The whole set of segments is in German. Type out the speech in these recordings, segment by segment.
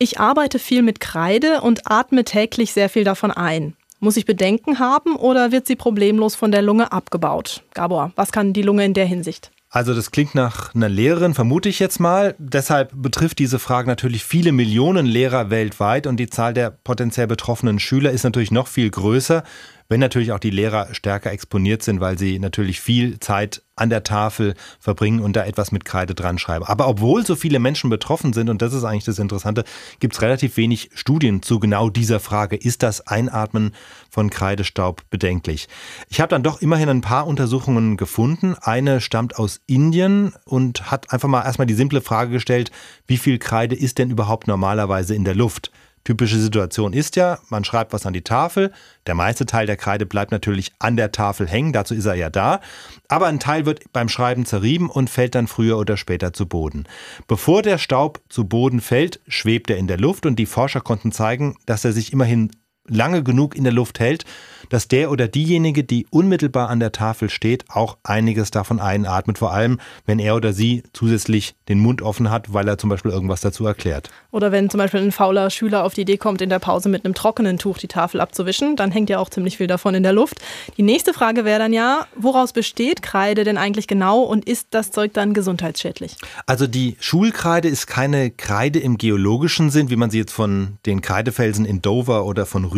Ich arbeite viel mit Kreide und atme täglich sehr viel davon ein. Muss ich Bedenken haben oder wird sie problemlos von der Lunge abgebaut? Gabor, was kann die Lunge in der Hinsicht? Also das klingt nach einer Lehrerin, vermute ich jetzt mal. Deshalb betrifft diese Frage natürlich viele Millionen Lehrer weltweit und die Zahl der potenziell betroffenen Schüler ist natürlich noch viel größer wenn natürlich auch die Lehrer stärker exponiert sind, weil sie natürlich viel Zeit an der Tafel verbringen und da etwas mit Kreide dran schreiben. Aber obwohl so viele Menschen betroffen sind, und das ist eigentlich das Interessante, gibt es relativ wenig Studien zu genau dieser Frage, ist das Einatmen von Kreidestaub bedenklich? Ich habe dann doch immerhin ein paar Untersuchungen gefunden. Eine stammt aus Indien und hat einfach mal erstmal die simple Frage gestellt, wie viel Kreide ist denn überhaupt normalerweise in der Luft? Typische Situation ist ja, man schreibt was an die Tafel, der meiste Teil der Kreide bleibt natürlich an der Tafel hängen, dazu ist er ja da, aber ein Teil wird beim Schreiben zerrieben und fällt dann früher oder später zu Boden. Bevor der Staub zu Boden fällt, schwebt er in der Luft und die Forscher konnten zeigen, dass er sich immerhin lange genug in der Luft hält, dass der oder diejenige, die unmittelbar an der Tafel steht, auch einiges davon einatmet, vor allem wenn er oder sie zusätzlich den Mund offen hat, weil er zum Beispiel irgendwas dazu erklärt. Oder wenn zum Beispiel ein fauler Schüler auf die Idee kommt, in der Pause mit einem trockenen Tuch die Tafel abzuwischen, dann hängt ja auch ziemlich viel davon in der Luft. Die nächste Frage wäre dann ja, woraus besteht Kreide denn eigentlich genau und ist das Zeug dann gesundheitsschädlich? Also die Schulkreide ist keine Kreide im geologischen Sinn, wie man sie jetzt von den Kreidefelsen in Dover oder von Rügen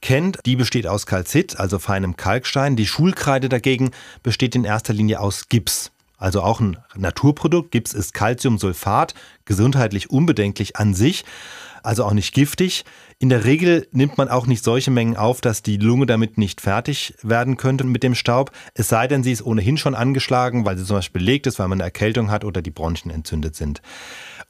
kennt. Die besteht aus Kalzit, also feinem Kalkstein. Die Schulkreide dagegen besteht in erster Linie aus Gips. Also auch ein Naturprodukt. Gips ist Calciumsulfat, gesundheitlich unbedenklich an sich, also auch nicht giftig. In der Regel nimmt man auch nicht solche Mengen auf, dass die Lunge damit nicht fertig werden könnte mit dem Staub. Es sei denn, sie ist ohnehin schon angeschlagen, weil sie zum Beispiel belegt ist, weil man eine Erkältung hat oder die Bronchien entzündet sind.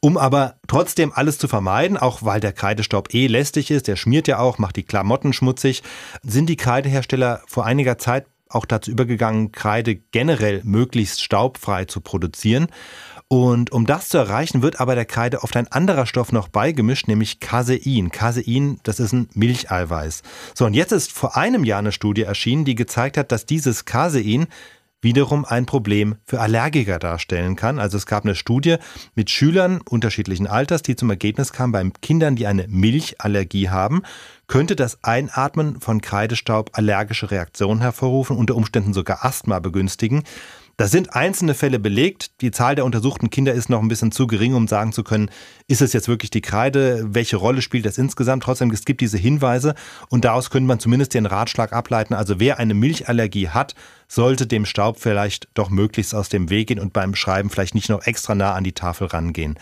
Um aber trotzdem alles zu vermeiden, auch weil der Kreidestaub eh lästig ist, der schmiert ja auch, macht die Klamotten schmutzig, sind die Kreidehersteller vor einiger Zeit auch dazu übergegangen, Kreide generell möglichst staubfrei zu produzieren. Und um das zu erreichen, wird aber der Kreide oft ein anderer Stoff noch beigemischt, nämlich Casein. Casein, das ist ein Milcheiweiß. So, und jetzt ist vor einem Jahr eine Studie erschienen, die gezeigt hat, dass dieses Casein wiederum ein Problem für Allergiker darstellen kann. Also es gab eine Studie mit Schülern unterschiedlichen Alters, die zum Ergebnis kam, bei Kindern, die eine Milchallergie haben, könnte das Einatmen von Kreidestaub allergische Reaktionen hervorrufen, unter Umständen sogar Asthma begünstigen. Da sind einzelne Fälle belegt. Die Zahl der untersuchten Kinder ist noch ein bisschen zu gering, um sagen zu können, ist es jetzt wirklich die Kreide? Welche Rolle spielt das insgesamt? Trotzdem, es gibt diese Hinweise und daraus könnte man zumindest den Ratschlag ableiten. Also wer eine Milchallergie hat, sollte dem Staub vielleicht doch möglichst aus dem Weg gehen und beim Schreiben vielleicht nicht noch extra nah an die Tafel rangehen.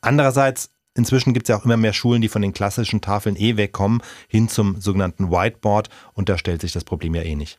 Andererseits Inzwischen gibt es ja auch immer mehr Schulen, die von den klassischen Tafeln eh wegkommen, hin zum sogenannten Whiteboard und da stellt sich das Problem ja eh nicht.